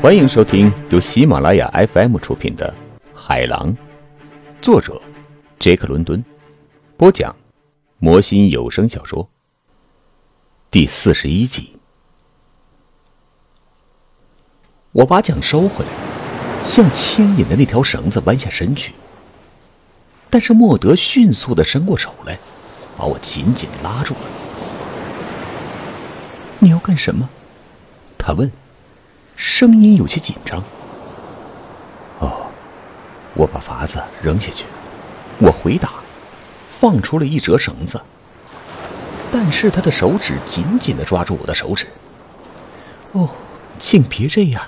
欢迎收听由喜马拉雅 FM 出品的《海狼》，作者杰克·伦敦，播讲魔心有声小说第四十一集。我把桨收回来，向牵引的那条绳子弯下身去，但是莫德迅速的伸过手来，把我紧紧拉住了。你要干什么？他问。声音有些紧张。哦，我把筏子扔下去。我回答，放出了一折绳子。但是他的手指紧紧的抓住我的手指。哦，请别这样，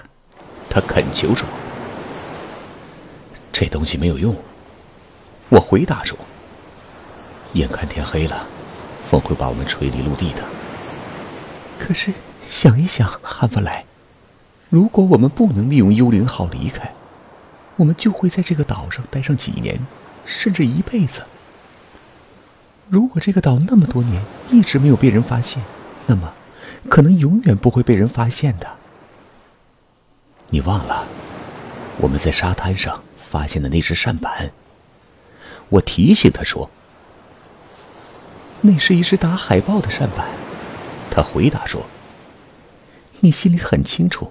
他恳求说。这东西没有用。我回答说。眼看天黑了，风会把我们吹离陆地的。可是想一想，汉弗莱。如果我们不能利用幽灵号离开，我们就会在这个岛上待上几年，甚至一辈子。如果这个岛那么多年一直没有被人发现，那么可能永远不会被人发现的。你忘了我们在沙滩上发现的那只扇板？我提醒他说：“那是一只打海豹的扇板。”他回答说：“你心里很清楚。”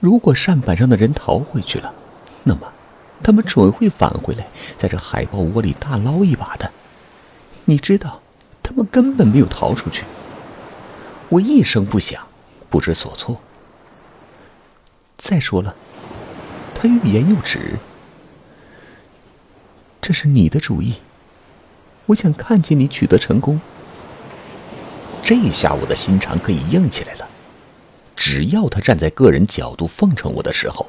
如果扇板上的人逃回去了，那么他们准会返回来，在这海豹窝里大捞一把的。你知道，他们根本没有逃出去。我一声不响，不知所措。再说了，他欲言又止。这是你的主意，我想看见你取得成功。这下我的心肠可以硬起来了。只要他站在个人角度奉承我的时候，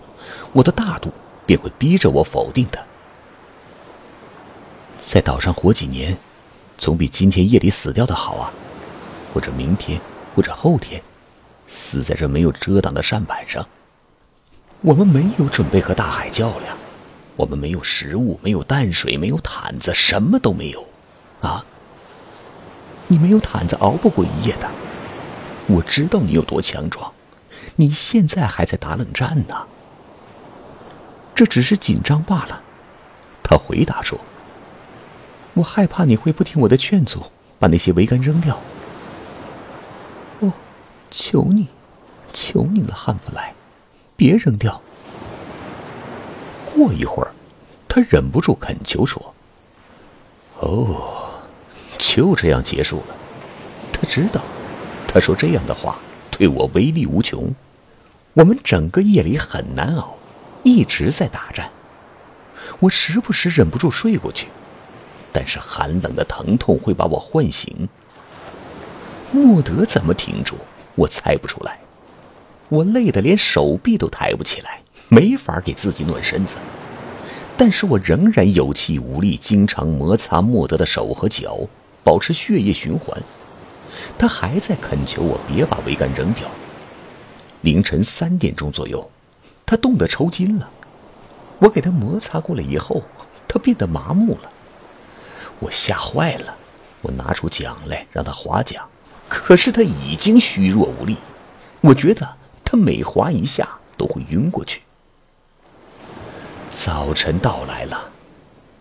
我的大度便会逼着我否定他。在岛上活几年，总比今天夜里死掉的好啊！或者明天，或者后天，死在这没有遮挡的扇板上。我们没有准备和大海较量，我们没有食物，没有淡水，没有毯子，什么都没有。啊！你没有毯子熬不过一夜的。我知道你有多强壮。你现在还在打冷战呢？这只是紧张罢了。他回答说：“我害怕你会不听我的劝阻，把那些桅杆扔掉。”哦，求你，求你了，汉弗莱，别扔掉。过一会儿，他忍不住恳求说：“哦，就这样结束了。”他知道，他说这样的话。对我威力无穷，我们整个夜里很难熬，一直在打战。我时不时忍不住睡过去，但是寒冷的疼痛会把我唤醒。莫德怎么停住？我猜不出来。我累得连手臂都抬不起来，没法给自己暖身子。但是我仍然有气无力，经常摩擦莫德的手和脚，保持血液循环。他还在恳求我别把桅杆扔掉。凌晨三点钟左右，他冻得抽筋了。我给他摩擦过了以后，他变得麻木了。我吓坏了，我拿出桨来让他划桨，可是他已经虚弱无力。我觉得他每划一下都会晕过去。早晨到来了，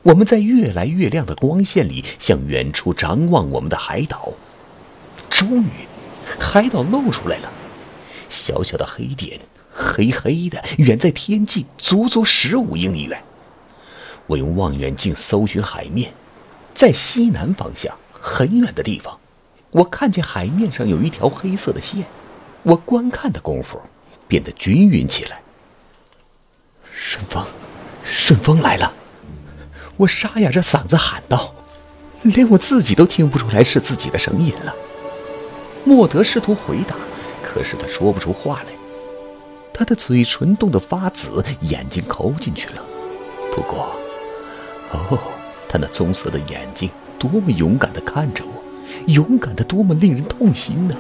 我们在越来越亮的光线里向远处张望我们的海岛。终于，海岛露出来了，小小的黑点，黑黑的，远在天际，足足十五英里远。我用望远镜搜寻海面，在西南方向很远的地方，我看见海面上有一条黑色的线。我观看的功夫，变得均匀起来。顺风，顺风来了！我沙哑着嗓子喊道，连我自己都听不出来是自己的声音了。莫德试图回答，可是他说不出话来。他的嘴唇冻得发紫，眼睛抠进去了。不过，哦，他那棕色的眼睛多么勇敢地看着我，勇敢的多么令人痛心呢！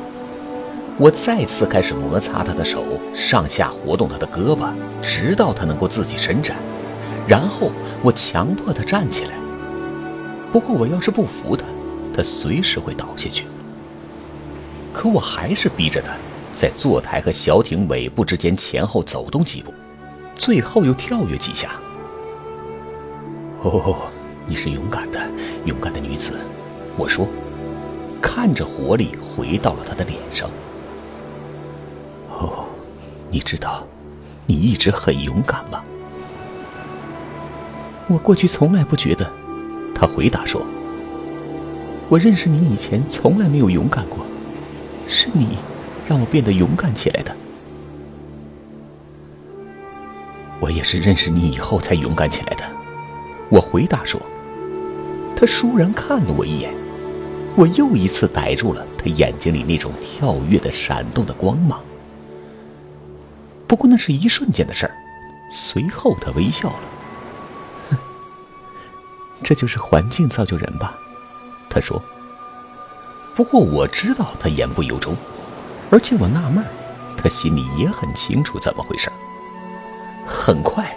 我再次开始摩擦他的手，上下活动他的胳膊，直到他能够自己伸展。然后我强迫他站起来。不过，我要是不扶他，他随时会倒下去。可我还是逼着他，在坐台和小艇尾部之间前后走动几步，最后又跳跃几下。哦，你是勇敢的，勇敢的女子，我说，看着活力回到了她的脸上。哦，你知道，你一直很勇敢吗？我过去从来不觉得，他回答说。我认识你以前从来没有勇敢过，是你让我变得勇敢起来的。我也是认识你以后才勇敢起来的。我回答说。他倏然看了我一眼，我又一次逮住了他眼睛里那种跳跃的、闪动的光芒。不过那是一瞬间的事儿，随后他微笑了。这就是环境造就人吧，他说。不过我知道他言不由衷，而且我纳闷，他心里也很清楚怎么回事。很快，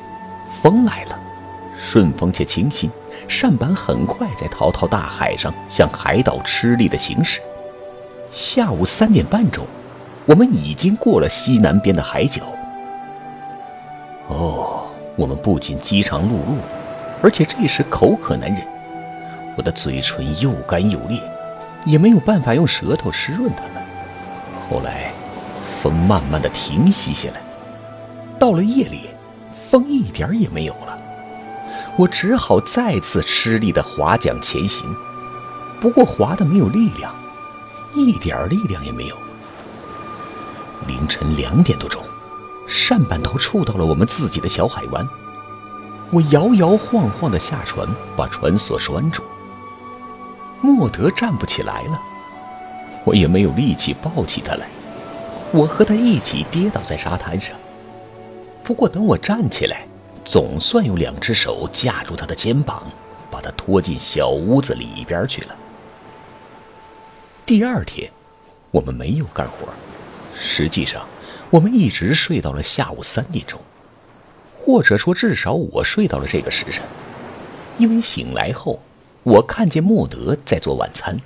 风来了，顺风且清新，扇板很快在滔滔大海上向海岛吃力的行驶。下午三点半钟，我们已经过了西南边的海角。哦，我们不仅饥肠辘辘。而且这时口渴难忍，我的嘴唇又干又裂，也没有办法用舌头湿润它们。后来，风慢慢的停息下来，到了夜里，风一点也没有了。我只好再次吃力的划桨前行，不过划的没有力量，一点力量也没有。凌晨两点多钟，扇板头触到了我们自己的小海湾。我摇摇晃晃的下船，把船索拴住。莫德站不起来了，我也没有力气抱起他来。我和他一起跌倒在沙滩上。不过等我站起来，总算有两只手架住他的肩膀，把他拖进小屋子里边去了。第二天，我们没有干活，实际上，我们一直睡到了下午三点钟。或者说，至少我睡到了这个时辰，因为醒来后，我看见莫德在做晚餐。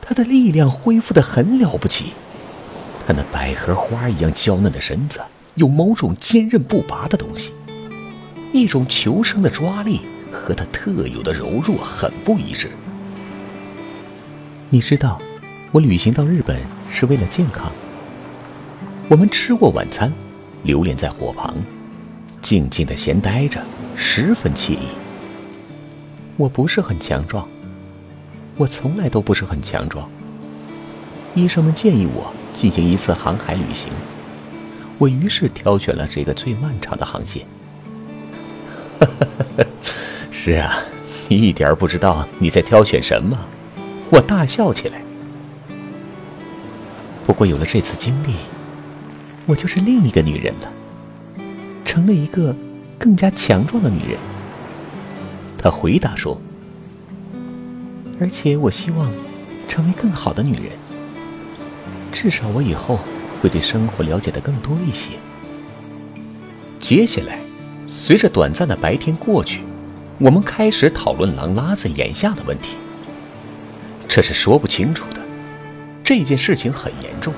他的力量恢复的很了不起，他那百合花一样娇嫩的身子有某种坚韧不拔的东西，一种求生的抓力和他特有的柔弱很不一致。你知道，我旅行到日本是为了健康。我们吃过晚餐，留连在火旁。静静的闲待着，十分惬意。我不是很强壮，我从来都不是很强壮。医生们建议我进行一次航海旅行，我于是挑选了这个最漫长的航线。是啊，你一点不知道你在挑选什么。我大笑起来。不过有了这次经历，我就是另一个女人了。成了一个更加强壮的女人，她回答说：“而且我希望成为更好的女人。至少我以后会对生活了解的更多一些。”接下来，随着短暂的白天过去，我们开始讨论狼拉子眼下的问题。这是说不清楚的，这件事情很严重。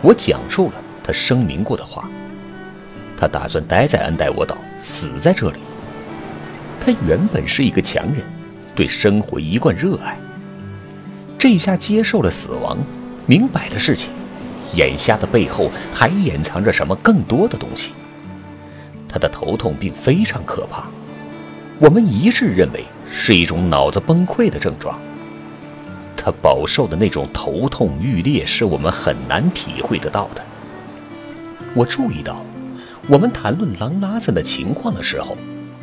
我讲述了他声明过的话。他打算待在安代沃岛，死在这里。他原本是一个强人，对生活一贯热爱。这下接受了死亡，明摆的事情，眼瞎的背后还掩藏着什么更多的东西。他的头痛病非常可怕，我们一致认为是一种脑子崩溃的症状。他饱受的那种头痛欲裂，是我们很难体会得到的。我注意到。我们谈论狼拉森的情况的时候，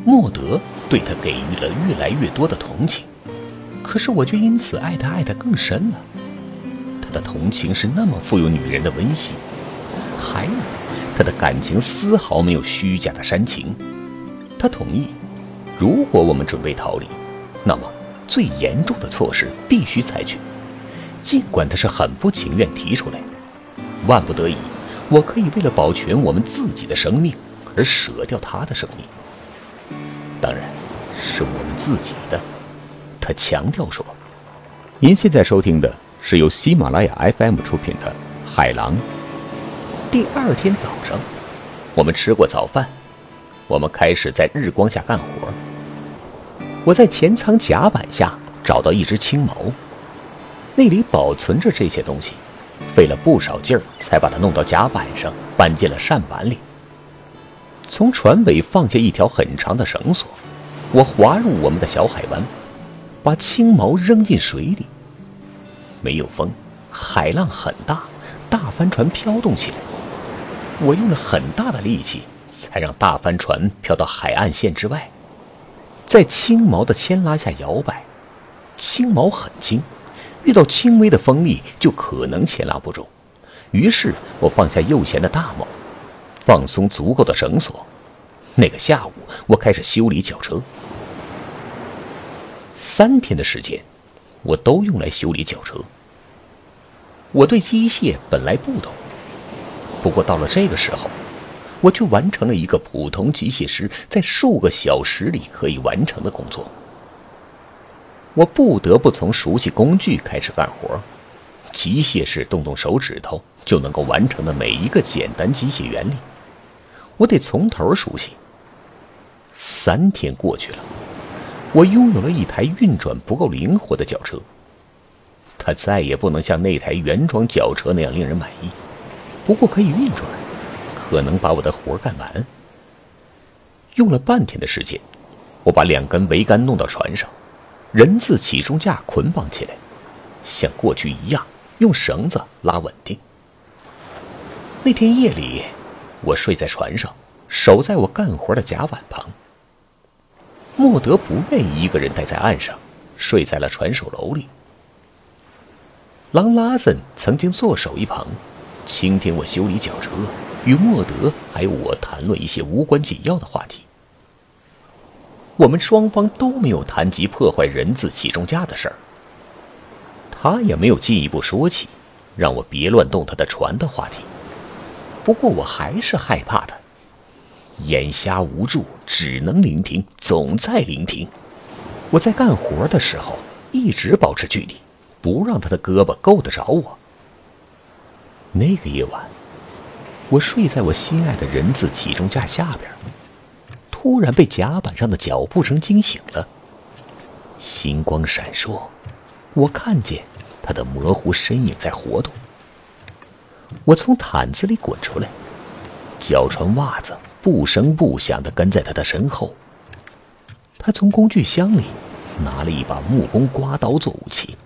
莫德对他给予了越来越多的同情，可是我却因此爱他爱得更深了。他的同情是那么富有女人的温馨，还有他的感情丝毫没有虚假的煽情。他同意，如果我们准备逃离，那么最严重的措施必须采取，尽管他是很不情愿提出来的，万不得已。我可以为了保全我们自己的生命而舍掉他的生命，是我们自己的。他强调说：“您现在收听的是由喜马拉雅 FM 出品的《海狼。第二天早上，我们吃过早饭，我们开始在日光下干活。我在前舱甲板下找到一只青毛，那里保存着这些东西，费了不少劲儿才把它弄到甲板上，搬进了扇板里。从船尾放下一条很长的绳索，我划入我们的小海湾，把青毛扔进水里。没有风，海浪很大，大帆船飘动起来。我用了很大的力气，才让大帆船飘到海岸线之外，在青毛的牵拉下摇摆。青毛很轻，遇到轻微的风力就可能牵拉不住。于是我放下右舷的大锚。放松足够的绳索。那个下午，我开始修理绞车。三天的时间，我都用来修理绞车。我对机械本来不懂，不过到了这个时候，我却完成了一个普通机械师在数个小时里可以完成的工作。我不得不从熟悉工具开始干活。机械师动动手指头就能够完成的每一个简单机械原理。我得从头熟悉。三天过去了，我拥有了一台运转不够灵活的轿车。它再也不能像那台原装轿车那样令人满意，不过可以运转，可能把我的活干完。用了半天的时间，我把两根桅杆弄到船上，人字起重架捆绑起来，像过去一样用绳子拉稳定。那天夜里。我睡在船上，守在我干活的甲板旁。莫德不愿意一个人待在岸上，睡在了船首楼里。狼拉森曾经坐守一旁，倾听我修理绞车，与莫德还有我谈论一些无关紧要的话题。我们双方都没有谈及破坏人字起重架的事儿，他也没有进一步说起让我别乱动他的船的话题。不过我还是害怕他，眼瞎无助，只能聆听，总在聆听。我在干活的时候一直保持距离，不让他的胳膊够得着我。那个夜晚，我睡在我心爱的人字起重架下边，突然被甲板上的脚步声惊醒了。星光闪烁，我看见他的模糊身影在活动。我从毯子里滚出来，脚穿袜子，不声不响地跟在他的身后。他从工具箱里拿了一把木工刮刀做武器，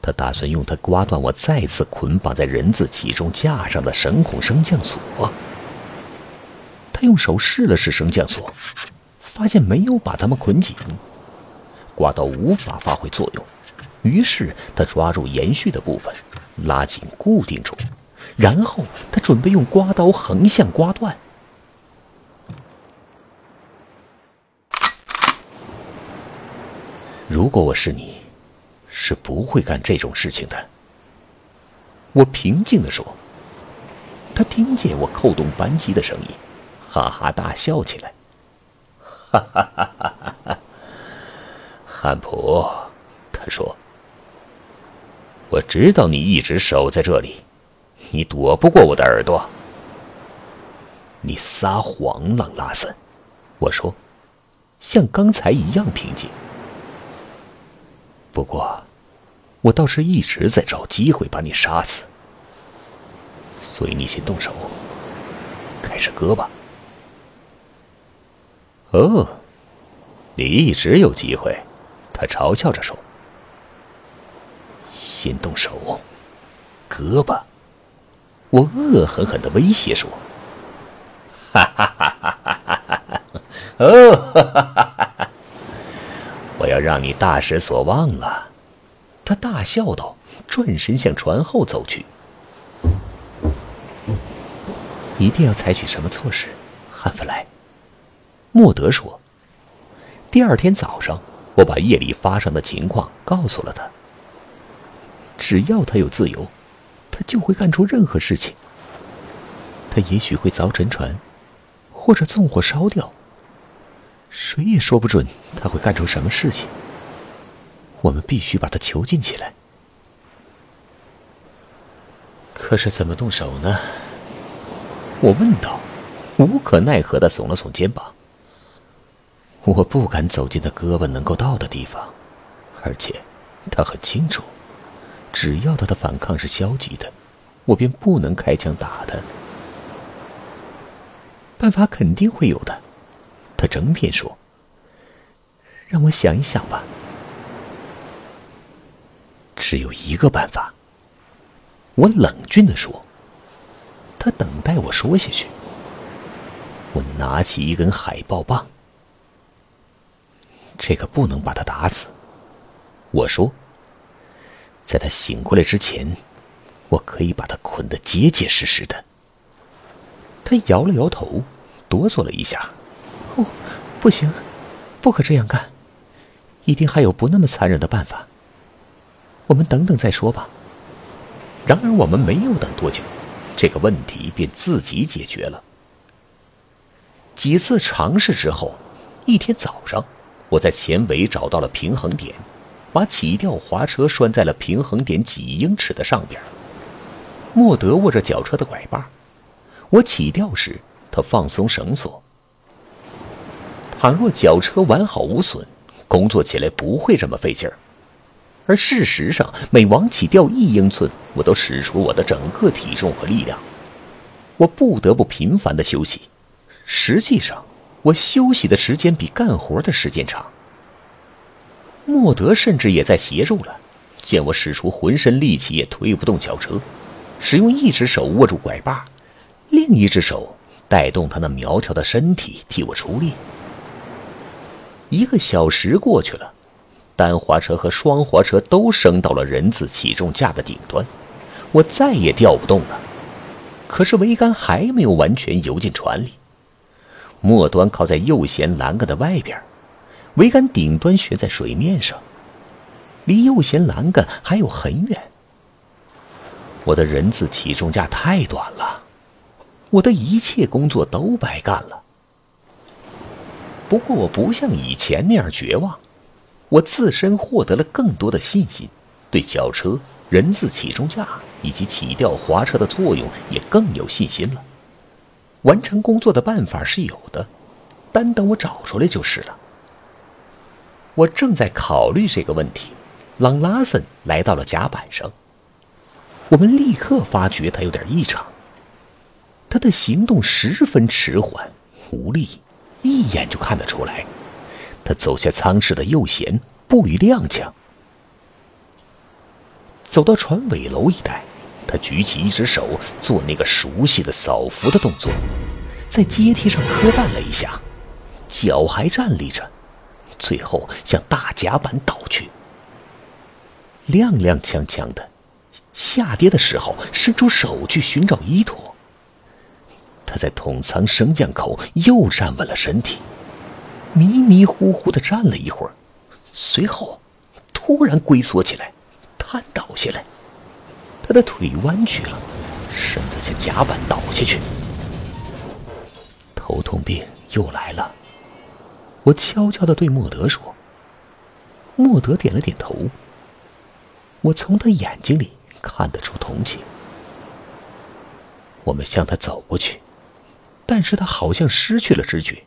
他打算用它刮断我再次捆绑在人字起重架上的绳孔升降锁。他用手试了试升降锁，发现没有把它们捆紧，刮刀无法发挥作用。于是他抓住延续的部分。拉紧，固定住，然后他准备用刮刀横向刮断。如果我是你，是不会干这种事情的。我平静的说。他听见我扣动扳机的声音，哈哈大笑起来。哈哈哈哈哈！汉普，他说。我知道你一直守在这里，你躲不过我的耳朵。你撒谎，朗拉森。我说，像刚才一样平静。不过，我倒是一直在找机会把你杀死。所以你先动手，开始割吧。哦，你一直有机会。他嘲笑着说。先动手，割吧！我恶狠狠的威胁说：“哈哈哈哈哈哈！哦，哈哈哈哈！我要让你大失所望了。”他大笑道，转身向船后走去。一定要采取什么措施，汉弗莱？莫德说。第二天早上，我把夜里发生的情况告诉了他。只要他有自由，他就会干出任何事情。他也许会凿沉船，或者纵火烧掉。谁也说不准他会干出什么事情。我们必须把他囚禁起来。可是怎么动手呢？我问道，无可奈何的耸了耸肩膀。我不敢走进他胳膊能够到的地方，而且他很清楚，只要他的反抗是消极的，我便不能开枪打他。办法肯定会有的，他争辩说：“让我想一想吧。”只有一个办法。我冷峻的说。他等待我说下去。我拿起一根海豹棒。这个不能把他打死。我说，在他醒过来之前，我可以把他捆得结结实实的。他摇了摇头，哆嗦了一下。哦，不行，不可这样干，一定还有不那么残忍的办法。我们等等再说吧。然而我们没有等多久，这个问题便自己解决了。几次尝试之后，一天早上，我在前尾找到了平衡点，把起吊滑车拴在了平衡点几英尺的上边。莫德握着脚车的拐把，我起吊时，他放松绳索。倘若脚车完好无损，工作起来不会这么费劲儿。而事实上，每往起吊一英寸，我都使出我的整个体重和力量。我不得不频繁的休息。实际上，我休息的时间比干活的时间长。莫德甚至也在协助了。见我使出浑身力气也推不动脚车，使用一只手握住拐把，另一只手带动他那苗条的身体替我出力。一个小时过去了。单滑车和双滑车都升到了人字起重架的顶端，我再也吊不动了。可是桅杆还没有完全游进船里，末端靠在右舷栏杆的外边，桅杆顶端悬在水面上，离右舷栏杆还有很远。我的人字起重架太短了，我的一切工作都白干了。不过我不像以前那样绝望。我自身获得了更多的信心，对小车、人字起重架以及起吊滑车的作用也更有信心了。完成工作的办法是有的，单等我找出来就是了。我正在考虑这个问题，朗拉森来到了甲板上。我们立刻发觉他有点异常，他的行动十分迟缓、无力，一眼就看得出来。他走下舱室的右舷，步履踉跄，走到船尾楼一带，他举起一只手做那个熟悉的扫浮的动作，在阶梯上磕绊了一下，脚还站立着，最后向大甲板倒去，踉踉跄跄的，下跌的时候伸出手去寻找依托。他在桶仓升降口又站稳了身体。迷迷糊糊的站了一会儿，随后突然龟缩起来，瘫倒下来。他的腿弯曲了，身子向甲板倒下去。头痛病又来了，我悄悄的对莫德说。莫德点了点头。我从他眼睛里看得出同情。我们向他走过去，但是他好像失去了知觉。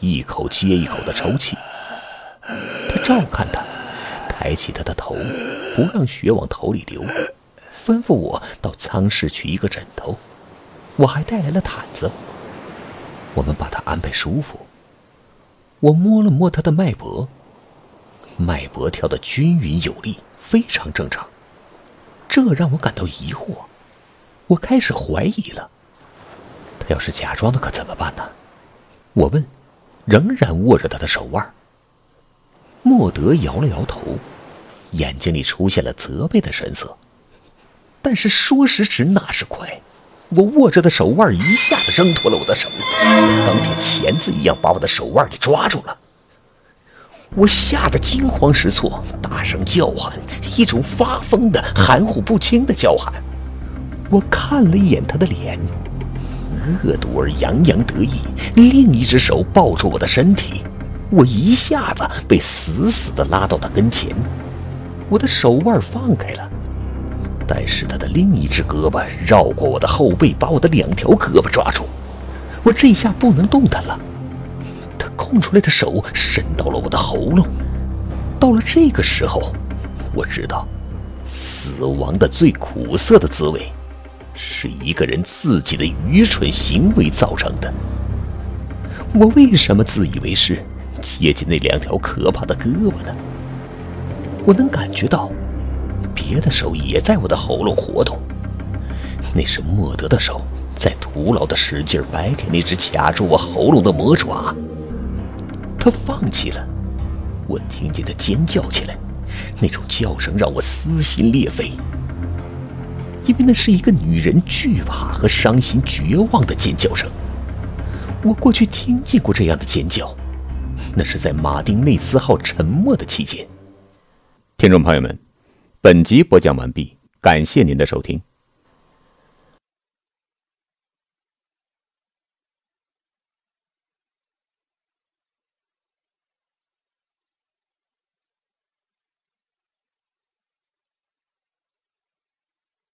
一口接一口的抽泣，他照看他，抬起他的头，不让血往头里流，吩咐我到舱室取一个枕头，我还带来了毯子。我们把他安排舒服。我摸了摸他的脉搏，脉搏跳得均匀有力，非常正常。这让我感到疑惑，我开始怀疑了。他要是假装的，可怎么办呢？我问。仍然握着他的手腕。莫德摇了摇头，眼睛里出现了责备的神色。但是说时迟，那时快，我握着的手腕一下子挣脱了我的手，像钢铁钳子一样把我的手腕给抓住了。我吓得惊慌失措，大声叫喊，一种发疯的、含糊不清的叫喊。我看了一眼他的脸。恶毒而洋洋得意，另一只手抱住我的身体，我一下子被死死地拉到他跟前。我的手腕放开了，但是他的另一只胳膊绕过我的后背，把我的两条胳膊抓住。我这下不能动弹了。他空出来的手伸到了我的喉咙。到了这个时候，我知道，死亡的最苦涩的滋味，是一个人自己的愚蠢行为造成的。我为什么自以为是，接近那两条可怕的胳膊呢？我能感觉到，别的手也在我的喉咙活动。那是莫德的手在徒劳的使劲掰开那只卡住我喉咙的魔爪。他放弃了。我听见他尖叫起来，那种叫声让我撕心裂肺，因为那是一个女人惧怕和伤心绝望的尖叫声。我过去听见过这样的尖叫，那是在马丁内斯号沉没的期间。听众朋友们，本集播讲完毕，感谢您的收听。